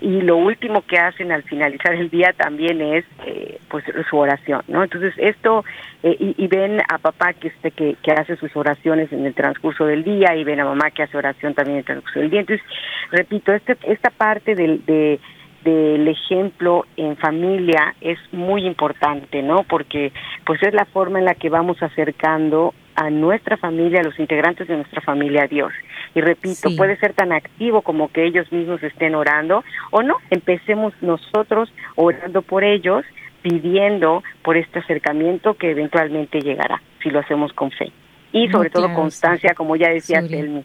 y lo último que hacen al finalizar el día también es eh, pues su oración no entonces esto eh, y, ven a papá que este que, que hace sus oraciones en el transcurso del día y ven a mamá que hace oración también en el transcurso del día entonces repito este esta parte del de del ejemplo en familia es muy importante, ¿no? Porque pues es la forma en la que vamos acercando a nuestra familia, a los integrantes de nuestra familia a Dios. Y repito, puede ser tan activo como que ellos mismos estén orando o no, empecemos nosotros orando por ellos, pidiendo por este acercamiento que eventualmente llegará, si lo hacemos con fe. Y sobre todo constancia, como ya decía Telmi.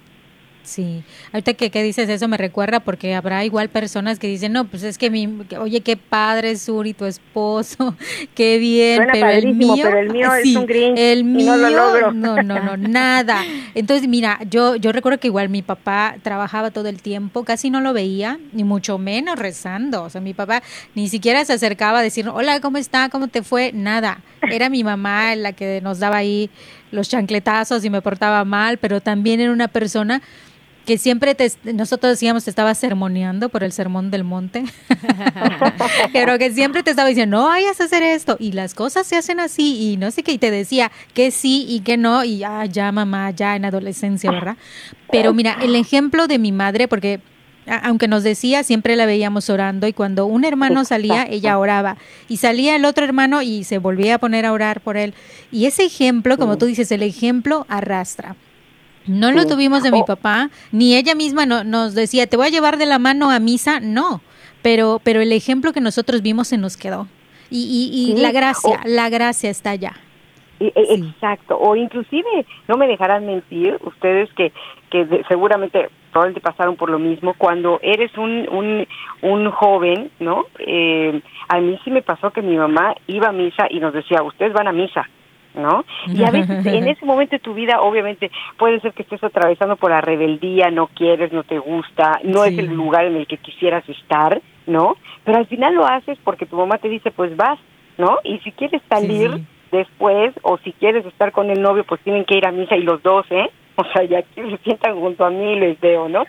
Sí, ahorita que, que, dices eso me recuerda porque habrá igual personas que dicen, no, pues es que mi, oye, qué padre Suri, tu esposo, qué bien, pero el mío, pero el mío es un green el mío, no, no, no, no, nada. Entonces, mira, yo, yo recuerdo que igual mi papá trabajaba todo el tiempo, casi no lo veía, ni mucho menos rezando. O sea, mi papá ni siquiera se acercaba a decir, hola, ¿cómo está? ¿Cómo te fue? Nada. Era mi mamá la que nos daba ahí los chancletazos y me portaba mal, pero también era una persona que siempre te, nosotros decíamos te estaba sermoneando por el sermón del monte, pero que siempre te estaba diciendo, no vayas a hacer esto, y las cosas se hacen así, y no sé qué, y te decía que sí y que no, y ya, ya mamá, ya en adolescencia, ¿verdad? Pero mira, el ejemplo de mi madre, porque aunque nos decía, siempre la veíamos orando y cuando un hermano salía, ella oraba. Y salía el otro hermano y se volvía a poner a orar por él. Y ese ejemplo, como tú dices, el ejemplo arrastra. No lo tuvimos de mi oh. papá, ni ella misma no, nos decía, te voy a llevar de la mano a misa, no, pero, pero el ejemplo que nosotros vimos se nos quedó. Y, y, la gracia, la gracia está allá. E, exacto, o inclusive, no me dejarán mentir, ustedes que, que seguramente probablemente pasaron por lo mismo, cuando eres un, un, un joven, ¿no? Eh, a mí sí me pasó que mi mamá iba a misa y nos decía, ustedes van a misa, ¿no? Y a veces en ese momento de tu vida, obviamente, puede ser que estés atravesando por la rebeldía, no quieres, no te gusta, no es el lugar en el que quisieras estar, ¿no? Pero al final lo haces porque tu mamá te dice, pues vas, ¿no? Y si quieres salir después o si quieres estar con el novio, pues tienen que ir a misa y los dos, ¿eh? O sea, ya que se sientan junto a mí les veo, ¿no?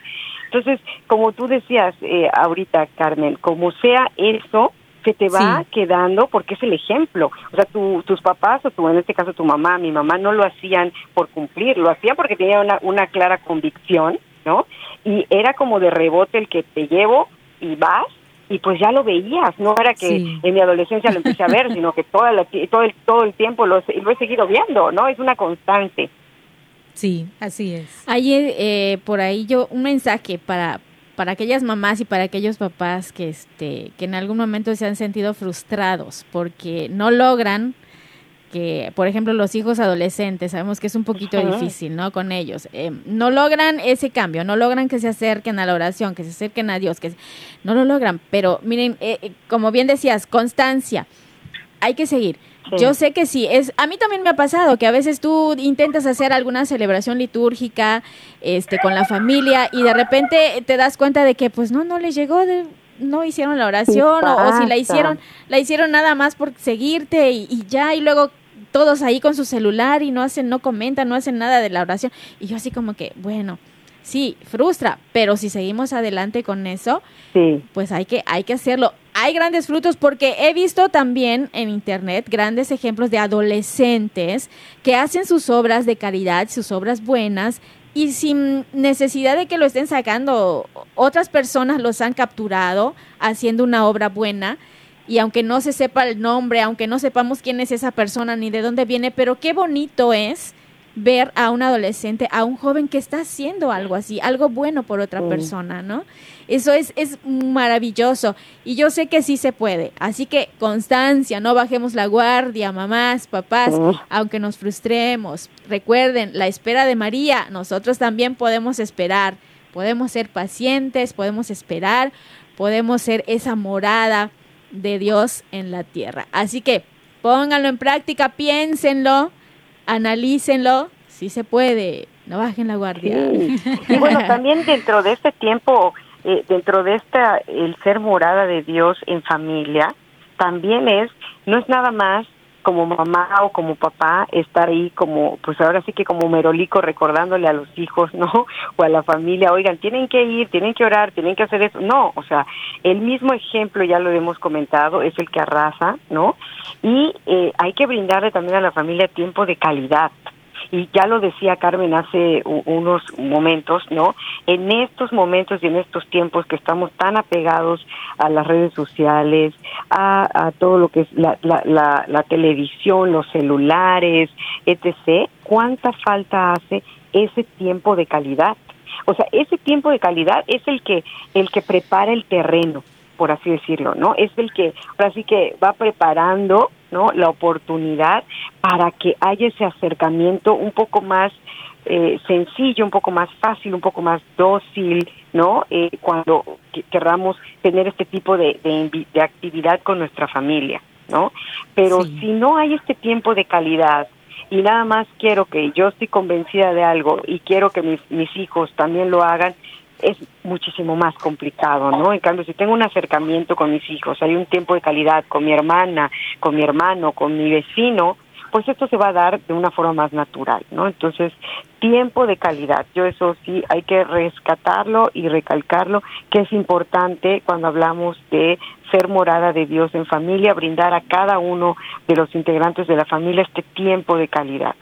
Entonces, como tú decías eh, ahorita, Carmen, como sea eso, que te va quedando porque es el ejemplo. O sea, tus papás o tu, en este caso tu mamá, mi mamá no lo hacían por cumplir, lo hacían porque tenían una, una clara convicción, ¿no? Y era como de rebote el que te llevo y vas y pues ya lo veías, no era que en mi adolescencia lo empecé a ver, sino que toda la, todo, el, todo el tiempo lo, lo he seguido viendo, ¿no? Es una constante. Sí, así es. Ayer eh, por ahí yo un mensaje para para aquellas mamás y para aquellos papás que, este, que en algún momento se han sentido frustrados porque no logran que, por ejemplo, los hijos adolescentes, sabemos que es un poquito difícil, ¿no? Con ellos. Eh, no logran ese cambio, no logran que se acerquen a la oración, que se acerquen a Dios, que no lo logran. Pero miren, eh, eh, como bien decías, constancia, hay que seguir. Yo sé que sí, es a mí también me ha pasado que a veces tú intentas hacer alguna celebración litúrgica este con la familia y de repente te das cuenta de que pues no no les llegó no hicieron la oración o, si la hicieron la hicieron nada más por seguirte y, ya y luego todos ahí con su celular y no hacen no comentan, no hacen nada de la oración. Y yo así como que, bueno, sí, frustra, pero si seguimos adelante con eso, pues hay que hay que hacerlo. Hay grandes frutos porque he visto también en internet grandes ejemplos de adolescentes que hacen sus obras de caridad, sus obras buenas y sin necesidad de que lo estén sacando, otras personas los han capturado haciendo una obra buena y aunque no se sepa el nombre, aunque no sepamos quién es esa persona ni de dónde viene, pero qué bonito es ver a un adolescente, a un joven que está haciendo algo así, algo bueno por otra persona, ¿no? Eso es, es maravilloso y yo sé que sí se puede. Así que constancia, no bajemos la guardia, mamás, papás, aunque nos frustremos. Recuerden, la espera de María, nosotros también podemos esperar, podemos ser pacientes, podemos esperar, podemos ser esa morada de Dios en la tierra. Así que pónganlo en práctica, piénsenlo, analícenlo, si se puede, no bajen la guardia. Y bueno, también dentro de este tiempo, eh, dentro de esta, el ser morada de Dios en familia, también es, no es nada más como mamá o como papá estar ahí como, pues ahora sí que como merolico recordándole a los hijos, ¿no? O a la familia, oigan, tienen que ir, tienen que orar, tienen que hacer eso. No, o sea, el mismo ejemplo, ya lo hemos comentado, es el que arrasa, ¿no? Y eh, hay que brindarle también a la familia tiempo de calidad, y ya lo decía Carmen hace unos momentos, ¿no? En estos momentos y en estos tiempos que estamos tan apegados a las redes sociales, a, todo lo que es la, la, la, televisión, los celulares, etc., ¿cuánta falta hace ese tiempo de calidad? O sea, ese tiempo de calidad es el que el que prepara el terreno, por así decirlo, ¿no? Es el que ahora sí que va preparando ¿no? La oportunidad para que haya ese acercamiento un poco más eh, sencillo, un poco más fácil, un poco más dócil, ¿no? Eh, cuando querramos tener este tipo de, de, actividad con nuestra familia, ¿no? Pero si no hay este tiempo de calidad y nada más quiero que yo estoy convencida de algo y quiero que mis, mis hijos también lo hagan, es muchísimo más complicado, ¿no? En cambio, si tengo un acercamiento con mis hijos, hay un tiempo de calidad con mi hermana, con mi hermano, con mi vecino, pues esto se va a dar de una forma más natural, ¿no? Entonces, tiempo de calidad, yo eso sí hay que rescatarlo y recalcarlo, que es importante cuando hablamos de ser morada de Dios en familia, brindar a cada uno de los integrantes de la familia este tiempo de calidad.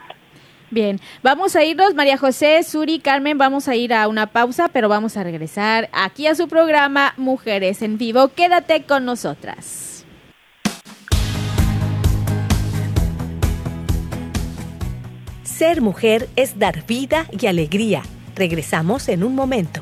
Bien, vamos a irnos, María José, Suri, Carmen, vamos a ir a una pausa, pero vamos a regresar aquí a su programa Mujeres en Vivo. Quédate con nosotras. Ser mujer es dar vida y alegría. Regresamos en un momento.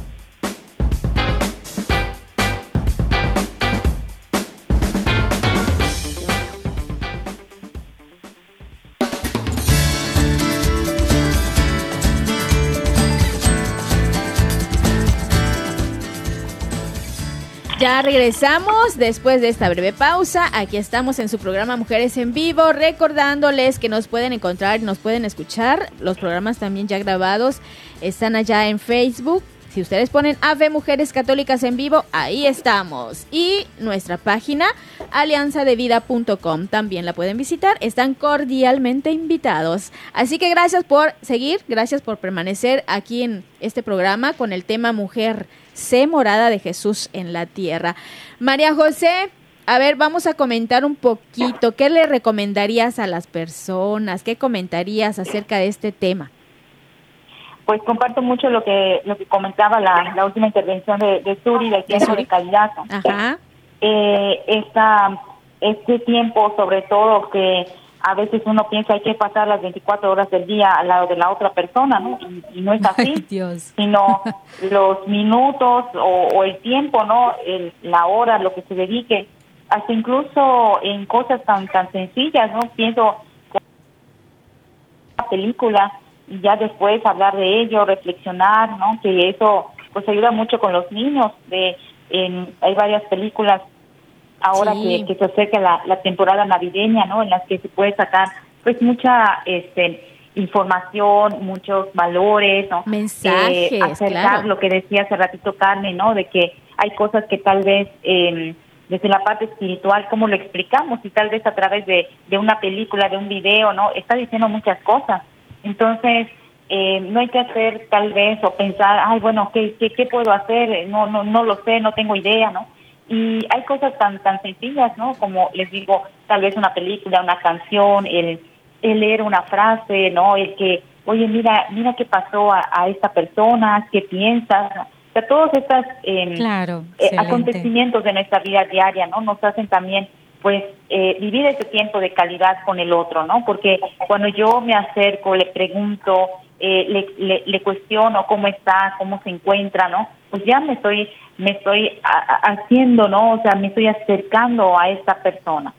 Ya regresamos después de esta breve pausa. Aquí estamos en su programa Mujeres en Vivo, recordándoles que nos pueden encontrar y nos pueden escuchar. Los programas también ya grabados están allá en Facebook. Si ustedes ponen Ave Mujeres Católicas en Vivo, ahí estamos. Y nuestra página, alianzadevida.com, también la pueden visitar. Están cordialmente invitados. Así que gracias por seguir, gracias por permanecer aquí en este programa con el tema Mujer sé morada de Jesús en la tierra. María José, a ver, vamos a comentar un poquito. ¿Qué le recomendarías a las personas? ¿Qué comentarías acerca de este tema? Pues comparto mucho lo que lo que comentaba la, la última intervención de, de Suri, del tiempo de calidad. Ajá. Eh, esta, este tiempo, sobre todo, que a veces uno piensa hay que pasar las 24 horas del día al lado de la otra persona, ¿no? Y, no es así, sino los minutos o, el tiempo, ¿no? El, la hora, lo que se dedique, hasta incluso en cosas tan tan sencillas, ¿no? Pienso la película y ya después hablar de ello, reflexionar, ¿no? Que eso pues ayuda mucho con los niños. De en, hay varias películas ahora que, se acerca la, temporada navideña, ¿no? En las que se puede sacar pues mucha este información, muchos valores, ¿no? Mensajes, eh, acercar lo que decía hace ratito Carmen, ¿no? De que hay cosas que tal vez eh, desde la parte espiritual, ¿cómo lo explicamos? Y tal vez a través de, de una película, de un video, ¿no? Está diciendo muchas cosas. Entonces, eh, no hay que hacer tal vez o pensar, ay, bueno, ¿qué, qué, qué puedo hacer? No, no, no lo sé, no tengo idea, ¿no? Y hay cosas tan tan sencillas, ¿no? Como les digo, tal vez una película, una canción, el, el leer una frase, ¿no? El que oye, mira, mira qué pasó a, esta persona, qué piensas. O sea, todos estos em, eh, acontecimientos de nuestra vida diaria, ¿no? Nos hacen también pues eh, vivir ese tiempo de calidad con el otro, ¿no? Porque cuando yo me acerco, le pregunto, eh, le, cuestiono cómo está, cómo se encuentra, ¿no? Pues ya me estoy, me estoy haciendo, ¿no? O sea, me estoy acercando a esta persona.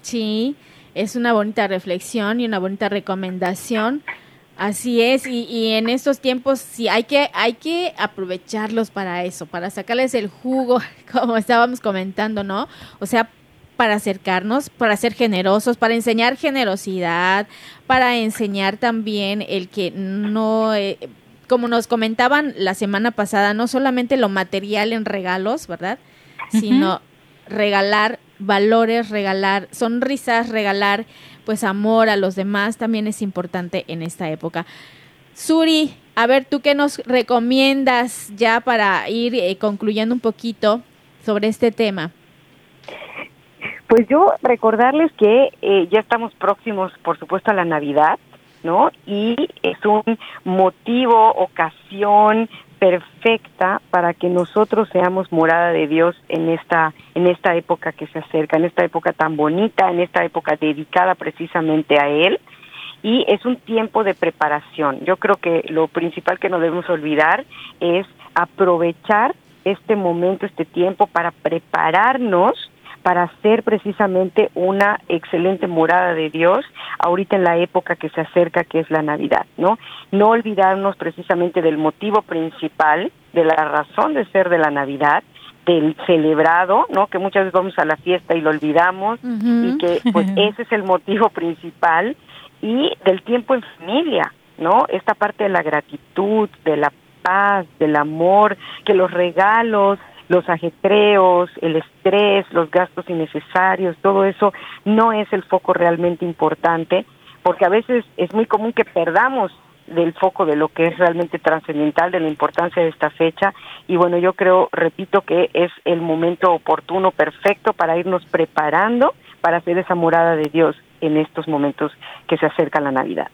Sí, es una bonita reflexión y una bonita recomendación. Así es, y, y, en estos tiempos sí hay que, hay que aprovecharlos para eso, para sacarles el jugo, como estábamos comentando, ¿no? O sea, para acercarnos, para ser generosos, para enseñar generosidad, para enseñar también el que no, eh, como nos comentaban la semana pasada, no solamente lo material en regalos, ¿verdad? Sino regalar valores, regalar sonrisas, regalar pues amor a los demás también es importante en esta época. Suri, a ver, ¿tú qué nos recomiendas ya para ir eh, concluyendo un poquito sobre este tema? Pues yo recordarles que eh, ya estamos próximos, por supuesto, a la Navidad, ¿no? Y es un motivo, ocasión perfecta para que nosotros seamos morada de Dios en esta en esta época que se acerca, en esta época tan bonita, en esta época dedicada precisamente a él y es un tiempo de preparación. Yo creo que lo principal que no debemos olvidar es aprovechar este momento, este tiempo para prepararnos para ser precisamente una excelente morada de Dios ahorita en la época que se acerca que es la Navidad, ¿no? No olvidarnos precisamente del motivo principal, de la razón de ser de la Navidad, del celebrado, ¿no? Que muchas veces vamos a la fiesta y lo olvidamos y que pues ese es el motivo principal y del tiempo en familia, ¿no? Esta parte de la gratitud, de la paz, del amor, que los regalos, los ajetreos, el estrés, los gastos innecesarios, todo eso no es el foco realmente importante, porque a veces es muy común que perdamos del foco de lo que es realmente trascendental, de la importancia de esta fecha. Y bueno, yo creo, repito, que es el momento oportuno, perfecto para irnos preparando para hacer esa morada de Dios en estos momentos que se acerca la Navidad.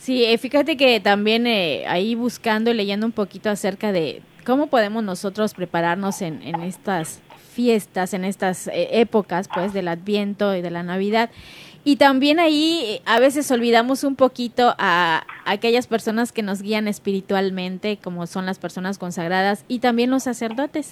Sí, eh, fíjate que también eh, ahí buscando y leyendo un poquito acerca de, ¿Cómo podemos nosotros prepararnos en, en estas fiestas, en estas eh, épocas, pues, del Adviento y de la Navidad? Y también ahí eh, a veces olvidamos un poquito a, aquellas personas que nos guían espiritualmente, como son las personas consagradas y también los sacerdotes.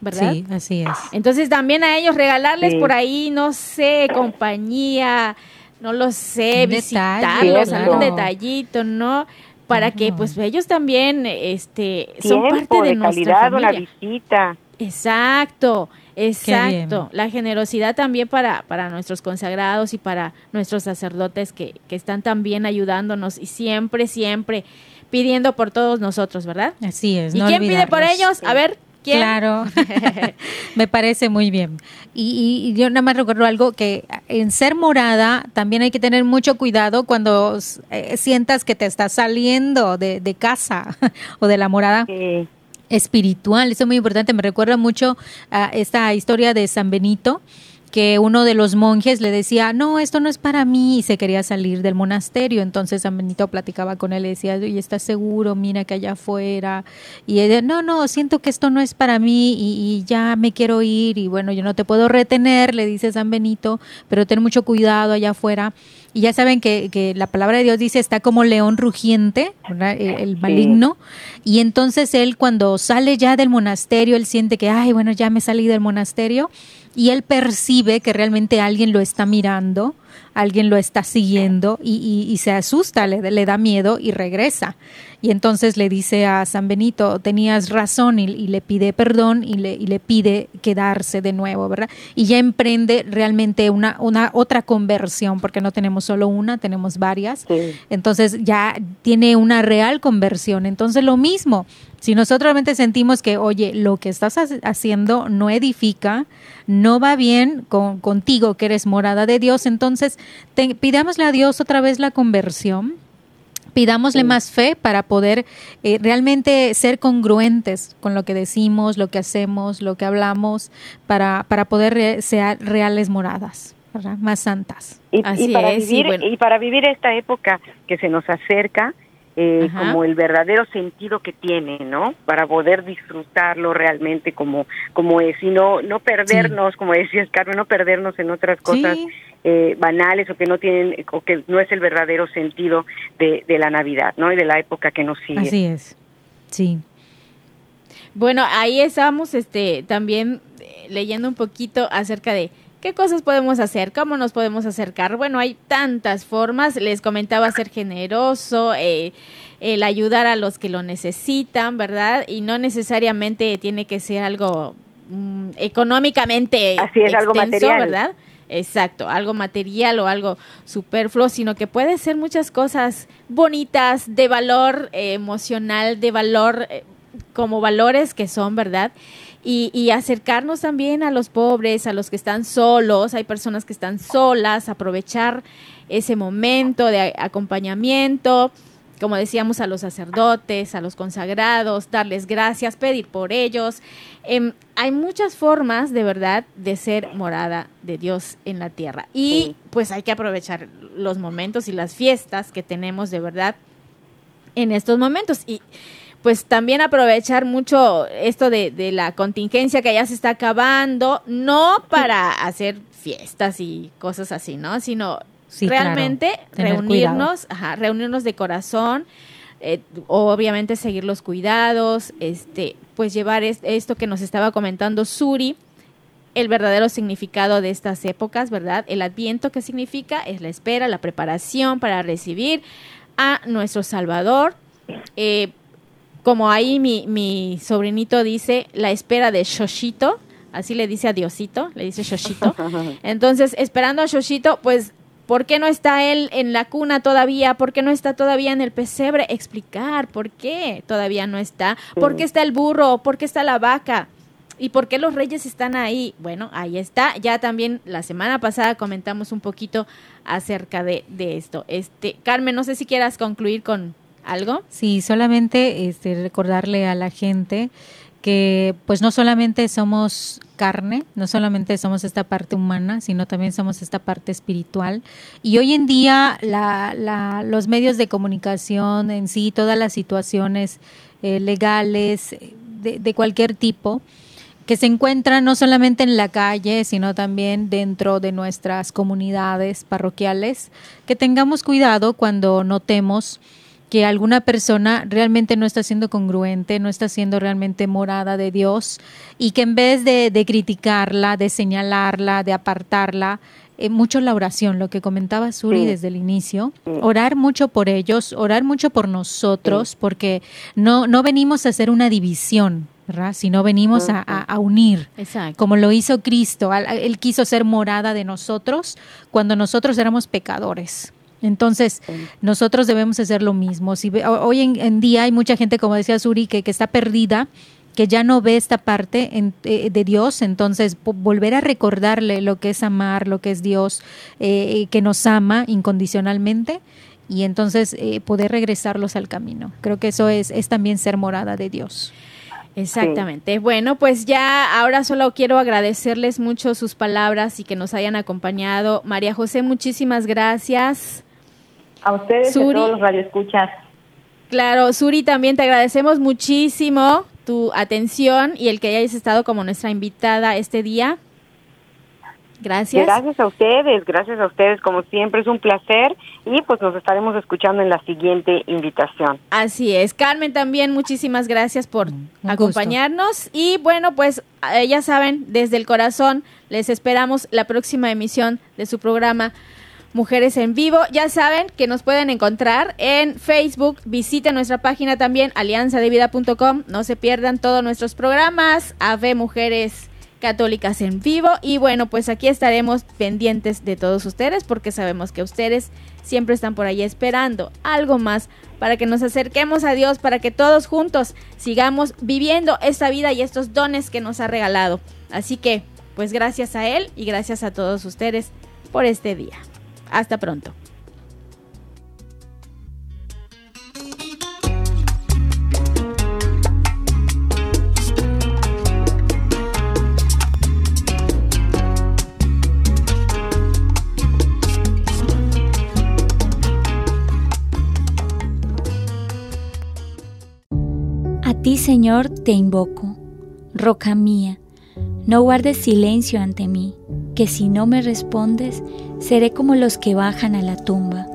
¿Verdad? Sí, así es. Entonces también a ellos regalarles por ahí, no sé, compañía, no lo sé, visitarlos, algún detallito, ¿no? para que pues ellos también este son parte de, nuestra calidad, una visita. Exacto, exacto. La generosidad también para, para nuestros consagrados y para nuestros sacerdotes que, que están también ayudándonos y siempre, siempre pidiendo por todos nosotros, ¿verdad? Así es. ¿Y quién pide por ellos? A ver, Claro, me parece muy bien. Y, yo nada más recuerdo algo que en ser morada también hay que tener mucho cuidado cuando eh, sientas que te estás saliendo de, de casa o de la morada. Espiritual, eso es muy importante. Me recuerda mucho a esta historia de San Benito, que uno de los monjes le decía, no, esto no es para mí, y se quería salir del monasterio. Entonces San Benito platicaba con él y decía, y ¿estás seguro? Mira que allá afuera. Y él, no, no, siento que esto no es para mí y, ya me quiero ir. Y bueno, yo no te puedo retener, le dice San Benito, pero ten mucho cuidado allá afuera. Y ya saben que, que la palabra de Dios dice, está como león rugiente, el, maligno. Y entonces él cuando sale ya del monasterio, él siente que, ay, bueno, ya me salí del monasterio y él percibe que realmente alguien lo está mirando, alguien lo está siguiendo y, y, se asusta, le, le, da miedo y regresa. Y entonces le dice a San Benito, tenías razón y, le pide perdón y le, pide quedarse de nuevo, ¿verdad? Y ya emprende realmente una, una otra conversión, porque no tenemos solo una, tenemos varias. Entonces ya tiene una real conversión. Entonces lo mismo, si nosotros realmente sentimos que, oye, lo que estás haciendo no edifica, no va bien con, contigo, que eres morada de Dios, entonces pidámosle a Dios otra vez la conversión pidámosle más fe para poder eh, realmente ser congruentes con lo que decimos, lo que hacemos, lo que hablamos, para, para poder ser reales moradas. más santas. Y, para vivir, y para vivir esta época que se nos acerca, eh, como el verdadero sentido que tiene, ¿no? Para poder disfrutarlo realmente como, como es y no, no perdernos, como decías Carmen, no perdernos en otras cosas eh, banales o que no tienen, o que no es el verdadero sentido de, de la Navidad, ¿no? Y de la época que nos sigue. Así es, sí. Bueno, ahí estamos este, también eh, leyendo un poquito acerca de ¿Qué cosas podemos hacer? ¿Cómo nos podemos acercar? Bueno, hay tantas formas. Les comentaba ser generoso, eh, el ayudar a los que lo necesitan, ¿verdad? Y no necesariamente tiene que ser algo mm, económicamente Así es, algo material. ¿verdad? Exacto, algo material o algo superfluo, sino que puede ser muchas cosas bonitas, de valor eh, emocional, de valor, eh, como valores que son, ¿verdad? Y, acercarnos también a los pobres, a los que están solos, hay personas que están solas, aprovechar ese momento de acompañamiento, como decíamos, a los sacerdotes, a los consagrados, darles gracias, pedir por ellos. Em, hay muchas formas, de verdad, de ser morada de Dios en la tierra. Y pues hay que aprovechar los momentos y las fiestas que tenemos, de verdad, en estos momentos. Y pues también aprovechar mucho esto de, la contingencia que ya se está acabando, no para hacer fiestas y cosas así, ¿no? Sino realmente reunirnos, ajá, reunirnos de corazón, eh, obviamente seguir los cuidados, este, pues llevar esto que nos estaba comentando Suri, el verdadero significado de estas épocas, ¿verdad? El adviento que significa es la espera, la preparación para recibir a nuestro Salvador. Eh, como ahí mi, mi sobrinito dice, la espera de Shoshito, así le dice a Diosito, le dice Shoshito. Entonces, esperando a Shoshito, pues, ¿por qué no está él en la cuna todavía? ¿Por qué no está todavía en el pesebre? Explicar por qué todavía no está. ¿Por qué está el burro? ¿Por qué está la vaca? ¿Y por qué los reyes están ahí? Bueno, ahí está. Ya también la semana pasada comentamos un poquito acerca de, de esto. Este, Carmen, no sé si quieras concluir con, algo? Sí, solamente este, recordarle a la gente que pues no solamente somos carne, no solamente somos esta parte humana, sino también somos esta parte espiritual. Y hoy en día la, la, los medios de comunicación en sí, todas las situaciones eh, legales de, de cualquier tipo, que se encuentran no solamente en la calle, sino también dentro de nuestras comunidades parroquiales, que tengamos cuidado cuando notemos que alguna persona realmente no está siendo congruente, no está siendo realmente morada de Dios y que en vez de, criticarla, de señalarla, de apartarla, eh, mucho la oración, lo que comentaba Suri desde el inicio, orar mucho por ellos, orar mucho por nosotros, porque no, no venimos a hacer una división, ¿verdad? Sino venimos a, a, unir, como lo hizo Cristo. Él quiso ser morada de nosotros cuando nosotros éramos pecadores. Entonces, nosotros debemos hacer lo mismo. Si hoy en, día hay mucha gente, como decía Suri, que, que está perdida, que ya no ve esta parte eh, de Dios, entonces volver a recordarle lo que es amar, lo que es Dios, eh, que nos ama incondicionalmente y entonces eh, poder regresarlos al camino. Creo que eso es, es también ser morada de Dios. Exactamente. Bueno, pues ya ahora solo quiero agradecerles mucho sus palabras y que nos hayan acompañado. María José, muchísimas gracias. A ustedes y a todos los radioescuchas. Claro, Suri, también te agradecemos muchísimo tu atención y el que hayas estado como nuestra invitada este día. Gracias. Gracias a ustedes, gracias a ustedes como siempre, es un placer y pues nos estaremos escuchando en la siguiente invitación. Así es, Carmen también muchísimas gracias por acompañarnos y bueno pues eh, ya saben, desde el corazón les esperamos la próxima emisión de su programa Mujeres en Vivo. Ya saben que nos pueden encontrar en Facebook. Visiten nuestra página también, alianzadevida.com. No se pierdan todos nuestros programas. Ave Mujeres Católicas en Vivo. Y bueno, pues aquí estaremos pendientes de todos ustedes porque sabemos que ustedes siempre están por ahí esperando algo más para que nos acerquemos a Dios, para que todos juntos sigamos viviendo esta vida y estos dones que nos ha regalado. Así que, pues gracias a Él y gracias a todos ustedes por este día. Hasta pronto. A ti, Señor, te invoco, roca mía no guardes silencio ante mí, que si no me respondes, seré como los que bajan a la tumba.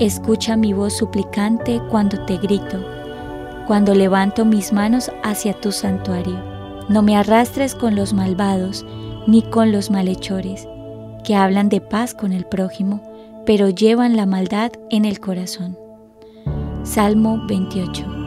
Escucha mi voz suplicante cuando te grito, cuando levanto mis manos hacia tu santuario. No me arrastres con los malvados, ni con los malhechores, que hablan de paz con el prójimo, pero llevan la maldad en el corazón. Salmo 28